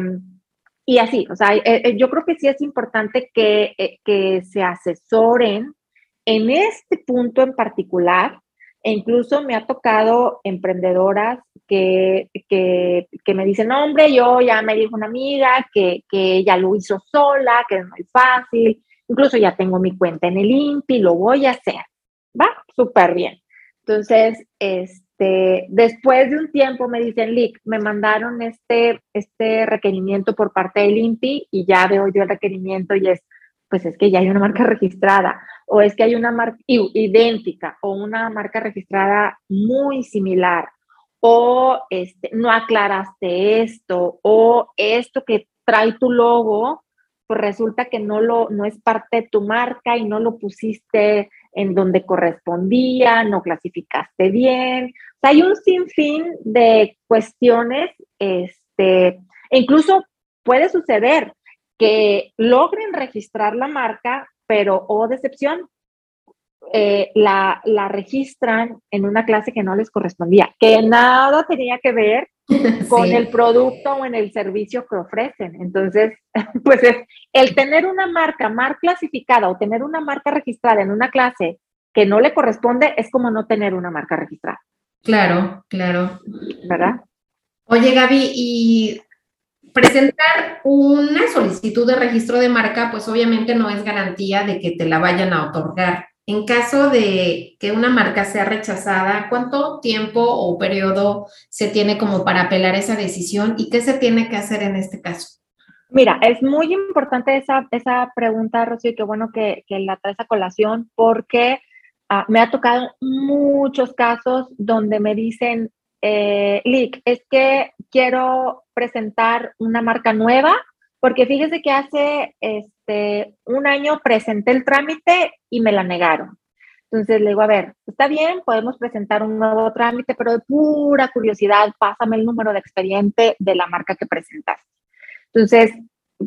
y así, o sea, eh, eh, yo creo que sí es importante que, eh, que se asesoren en este punto en particular, e incluso me ha tocado emprendedoras que, que, me dicen, hombre, yo ya me dijo una amiga que, que ella lo hizo sola, que es muy fácil, incluso ya tengo mi cuenta en el INPI, lo voy a hacer. Va, súper bien. Entonces, este, después de un tiempo me dicen, Lick, me mandaron este, este requerimiento por parte del INPI y ya veo yo el requerimiento y es, pues es que ya hay una marca registrada o es que hay una marca idéntica o una marca registrada muy similar o este, no aclaraste esto o esto que trae tu logo, pues resulta que no, lo, no es parte de tu marca y no lo pusiste en donde correspondía, no clasificaste bien. O sea, hay un sinfín de cuestiones, este, e incluso puede suceder que logren registrar la marca, pero, o oh, decepción, eh, la, la, registran en una clase que no les correspondía, que nada tenía que ver con el producto o en el servicio que ofrecen. Entonces, pues es el tener una marca mal clasificada o tener una marca registrada en una clase que no le corresponde es como no tener una marca registrada. Claro, claro. ¿Verdad? Oye, Gaby, y presentar una solicitud de registro de marca, pues obviamente no es garantía de que te la vayan a otorgar. En caso de que una marca sea rechazada, ¿cuánto tiempo o periodo se tiene como para apelar esa decisión y qué se tiene que hacer en este caso? Mira, es muy importante esa, esa pregunta, Rocío, y qué bueno que, que la traes a colación, porque ah, me ha tocado muchos casos donde me dicen, eh, es que quiero presentar una marca nueva, porque fíjese que hace este, un año presenté el trámite y me la negaron. Entonces le digo, a ver, está bien, podemos presentar un nuevo trámite, pero de pura curiosidad, pásame el número de expediente de la marca que presentaste. Entonces,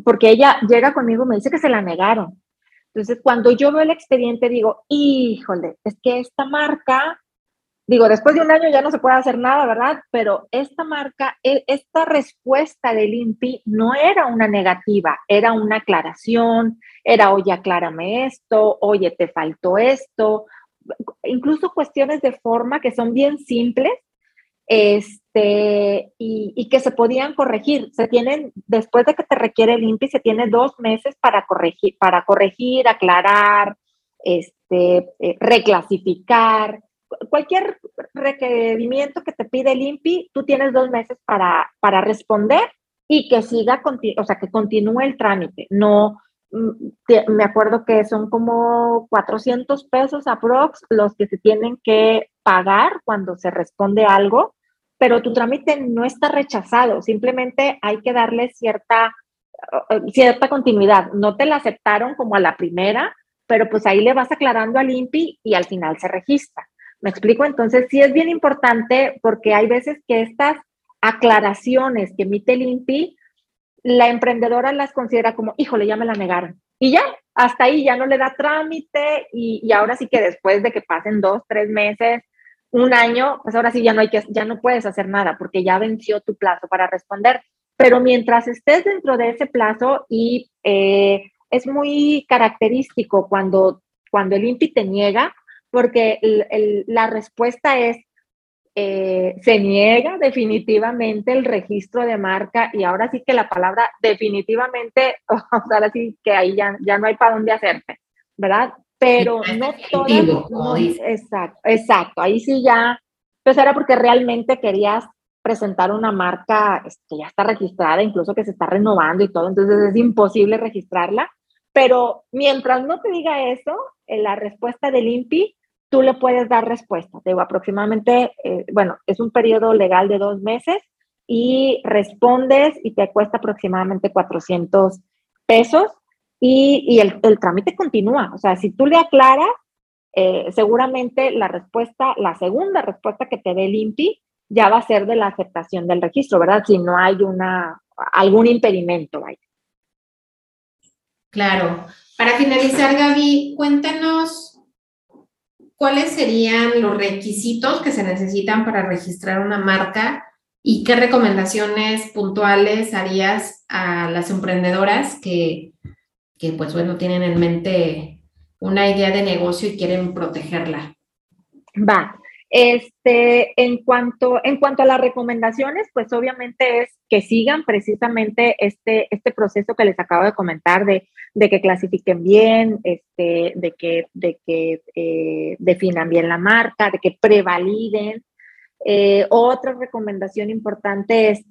porque ella llega conmigo y me dice que se la negaron. Entonces, cuando yo veo el expediente, digo, híjole, es que esta marca digo, después de un año ya no se puede hacer nada, ¿verdad? Pero esta marca, e, esta respuesta del INPI no era una negativa, era una aclaración, era, oye, aclárame esto, oye, te faltó esto, incluso cuestiones de forma que son bien simples este, y, que se podían corregir. Se tienen, después de que te requiere el INPI, se tiene dos meses para corregir, para corregir, aclarar, este, eh, reclasificar cualquier requerimiento que te pide el INPI, tú tienes dos meses para, para responder y que siga, o sea, que continúe el trámite. No, mm, me acuerdo que son como 400 pesos aprox los que se tienen que pagar cuando se responde algo, pero tu trámite no está rechazado, simplemente hay que darle cierta, eh, cierta continuidad. No te la aceptaron como a la primera, pero pues ahí le vas aclarando al INPI y al final se registra. ¿Me explico? Entonces, sí es bien importante porque hay veces que estas aclaraciones que emite el INPI la emprendedora las considera como, híjole, ya me la negaron. Y ya, hasta ahí ya no le da trámite y, ahora sí que después de que pasen dos, tres meses, un año, pues ahora sí ya no hay que, ya no puedes hacer nada porque ya venció tu plazo para responder. Pero mientras estés dentro de ese plazo y eh, es muy característico cuando, cuando el INPI te niega, porque la respuesta es, eh, se niega definitivamente el registro de marca y ahora sí que la palabra definitivamente, ahora sí que ahí ya, ya no hay para dónde hacerte, ¿verdad? Pero no todo. exacto, exacto, ahí sí ya, pues era porque realmente querías presentar una marca que este, ya está registrada, incluso que se está renovando y todo, entonces es imposible registrarla. Pero mientras no te diga eso, en la respuesta del INPI tú le puedes dar respuesta. Te digo, aproximadamente, eh, bueno, es un periodo legal de dos meses y respondes y te cuesta aproximadamente 400 pesos y, el, trámite continúa. O sea, si tú le aclaras, eh, seguramente la respuesta, la segunda respuesta que te dé el INPI ya va a ser de la aceptación del registro, ¿verdad? Si no hay una, algún impedimento. ahí. Claro. Para finalizar, Gaby, cuéntanos ¿cuáles serían los requisitos que se necesitan para registrar una marca y qué recomendaciones puntuales harías a las emprendedoras que, que pues bueno, tienen en mente una idea de negocio y quieren protegerla? Va, este, en cuanto, en cuanto a las recomendaciones, pues obviamente es que sigan precisamente este, este proceso que les acabo de comentar de, que clasifiquen bien, este, de que, de que eh, definan bien la marca, de que prevaliden. Eh, otra recomendación importante es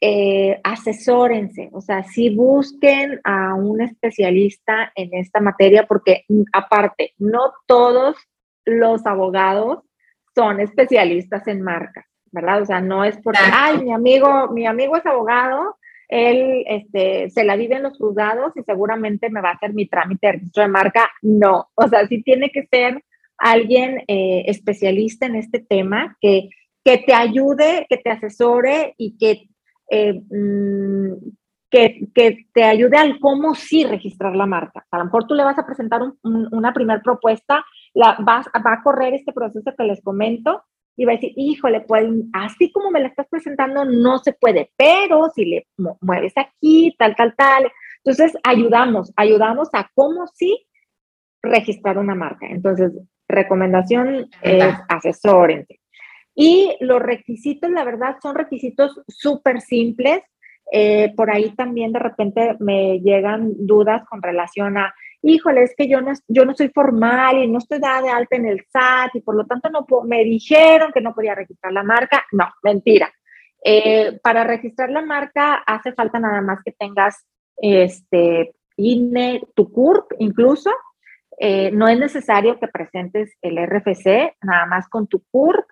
eh, asesórense, o sea, si busquen a un especialista en esta materia, porque mm, aparte, no todos los abogados son especialistas en marcas, ¿verdad? O sea, no es porque, ay, mi amigo, mi amigo es abogado, él este, se la vive en los juzgados y seguramente me va a hacer mi trámite de registro de marca. No, o sea, sí tiene que ser alguien eh, especialista en este tema que, que te ayude, que te asesore y que, eh, mm, que, que, te ayude al cómo sí registrar la marca. A lo mejor tú le vas a presentar una primera propuesta la, va, va a correr este proceso que les comento y va a decir, híjole, pues así como me la estás presentando no se puede, pero si le mueves aquí, tal, tal, tal. Entonces, ayudamos, ayudamos a cómo sí registrar una marca. Entonces, recomendación es asesórense. Y los requisitos, la verdad, son requisitos súper simples. Eh, por ahí también de repente me llegan dudas con relación a híjole, es que yo no, yo no soy formal y no estoy dada de alta en el SAT y por lo tanto no me dijeron que no podía registrar la marca. No, mentira. Eh, para registrar la marca hace falta nada más que tengas este INE, tu CURP incluso. Eh, no es necesario que presentes el RFC, nada más con tu CURP.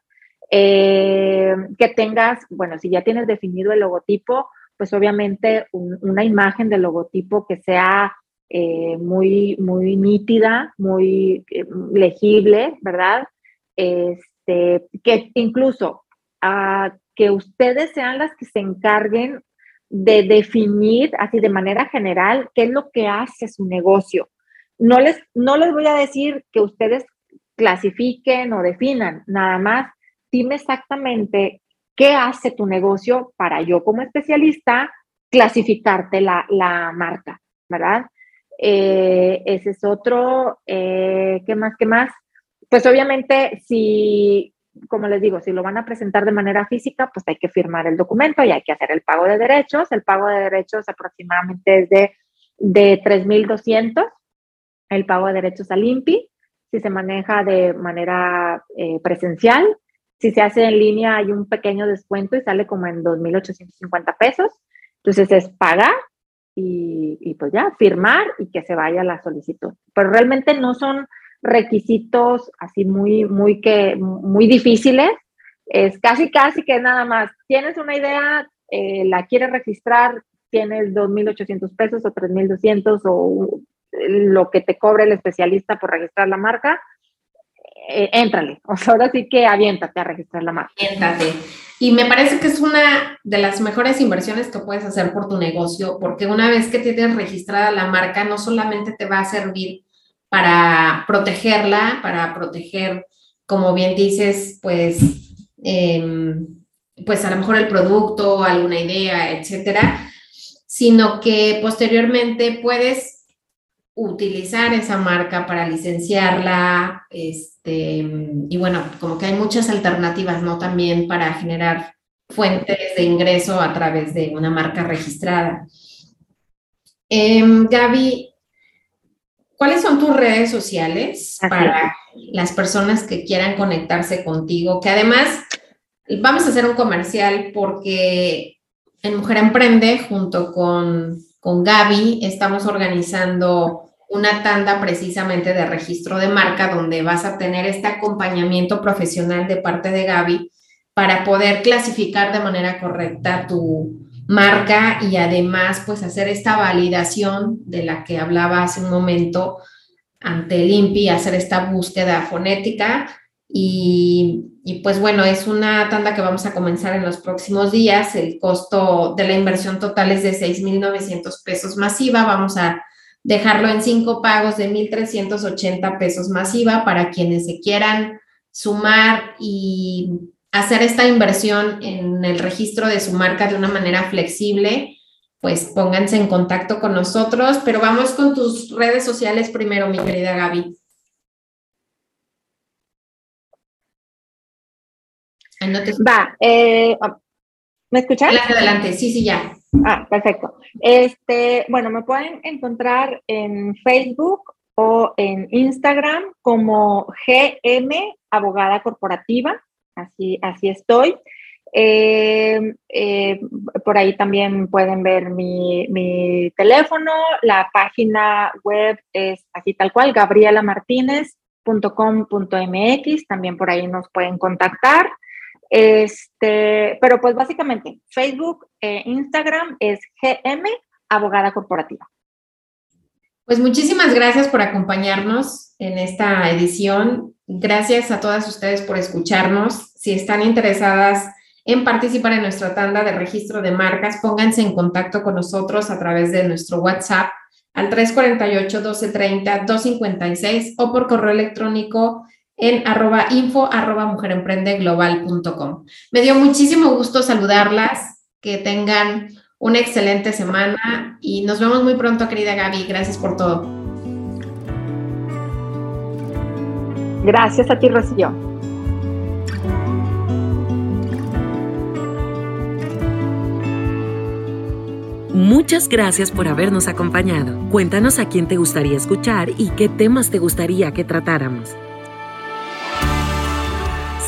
Eh, que tengas, bueno, si ya tienes definido el logotipo, pues obviamente una imagen del logotipo que sea eh, muy, muy nítida, muy eh, legible, ¿verdad? Este, que incluso a que ustedes sean las que se encarguen de definir así de manera general qué es lo que hace su negocio. No les, no les voy a decir que ustedes clasifiquen o definan, nada más dime exactamente qué hace tu negocio para yo como especialista clasificarte la, la marca, ¿verdad? Eh, ese es otro. Eh, ¿Qué más? ¿Qué más? Pues obviamente, si, como les digo, si lo van a presentar de manera física, pues hay que firmar el documento y hay que hacer el pago de derechos. El pago de derechos aproximadamente es de, de 3.200, el pago de derechos al INPI, si se maneja de manera eh, presencial. Si se hace en línea hay un pequeño descuento y sale como en 2.850 pesos. Entonces es pagar y, pues ya, firmar y que se vaya la solicitud. Pero realmente no son requisitos así muy, muy, que, muy difíciles. Es casi, casi que nada más, tienes una idea, eh, la quieres registrar, tienes 2.800 pesos o 3.200 o lo que te cobre el especialista por registrar la marca, eh, éntrale. O sea, ahora sí que aviéntate a registrar la marca. Aviéntate. Y me parece que es una de las mejores inversiones que puedes hacer por tu negocio, porque una vez que tienes registrada la marca, no solamente te va a servir para protegerla, para proteger, como bien dices, pues, em, pues a lo mejor el producto, alguna idea, etcétera, sino que posteriormente puedes utilizar esa marca para licenciarla, este, y bueno, como que hay muchas alternativas, ¿no? También para generar fuentes de ingreso a través de una marca registrada. Em, Gaby, ¿cuáles son tus redes sociales para las personas que quieran conectarse contigo? Que además, vamos a hacer un comercial porque en Mujer Emprende, junto con, con Gaby, estamos organizando una tanda precisamente de registro de marca donde vas a tener este acompañamiento profesional de parte de Gaby para poder clasificar de manera correcta tu marca y además pues hacer esta validación de la que hablaba hace un momento ante el INPI, hacer esta búsqueda fonética y, y, pues bueno, es una tanda que vamos a comenzar en los próximos días. El costo de la inversión total es de 6.900 pesos masiva. Vamos a dejarlo en cinco pagos de 1.380 pesos masiva para quienes se quieran sumar y hacer esta inversión en el registro de su marca de una manera flexible, pues pónganse en contacto con nosotros, pero vamos con tus redes sociales primero, mi querida Gaby. Va, eh, ¿me escuchas? Adelante, adelante, sí, sí, ya. Ah, perfecto. Este, bueno, me pueden encontrar en Facebook o en Instagram como GM Abogada Corporativa, así, así estoy. Eh, eh, por ahí también pueden ver mi, mi, teléfono, la página web es así tal cual, gabrielamartinez.com.mx, también por ahí nos pueden contactar. Este, pero pues básicamente Facebook e Instagram es GM Abogada Corporativa. Pues muchísimas gracias por acompañarnos en esta edición. Gracias a todas ustedes por escucharnos. Si están interesadas en participar en nuestra tanda de registro de marcas, pónganse en contacto con nosotros a través de nuestro WhatsApp al 348-1230-256 o por correo electrónico en arroba info arroba mujeremprendeglobal.com. Me dio muchísimo gusto saludarlas, que tengan una excelente semana y nos vemos muy pronto, querida Gaby. Gracias por todo. Gracias a ti, Rocío. Muchas gracias por habernos acompañado. Cuéntanos a quién te gustaría escuchar y qué temas te gustaría que tratáramos.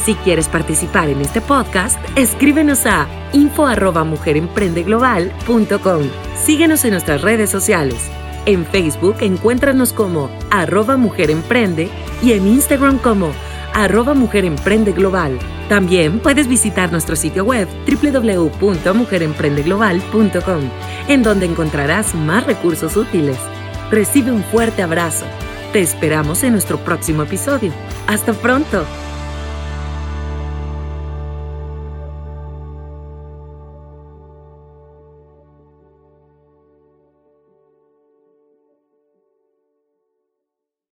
Si quieres participar en este podcast, escríbenos a info@mujeremprendeglobal.com. Síguenos en nuestras redes sociales. En Facebook encuéntranos como arroba mujeremprende y en Instagram como arroba mujeremprendeglobal. También puedes visitar nuestro sitio web www.mujeremprendeglobal.com, en donde encontrarás más recursos útiles. Recibe un fuerte abrazo. Te esperamos en nuestro próximo episodio. Hasta pronto.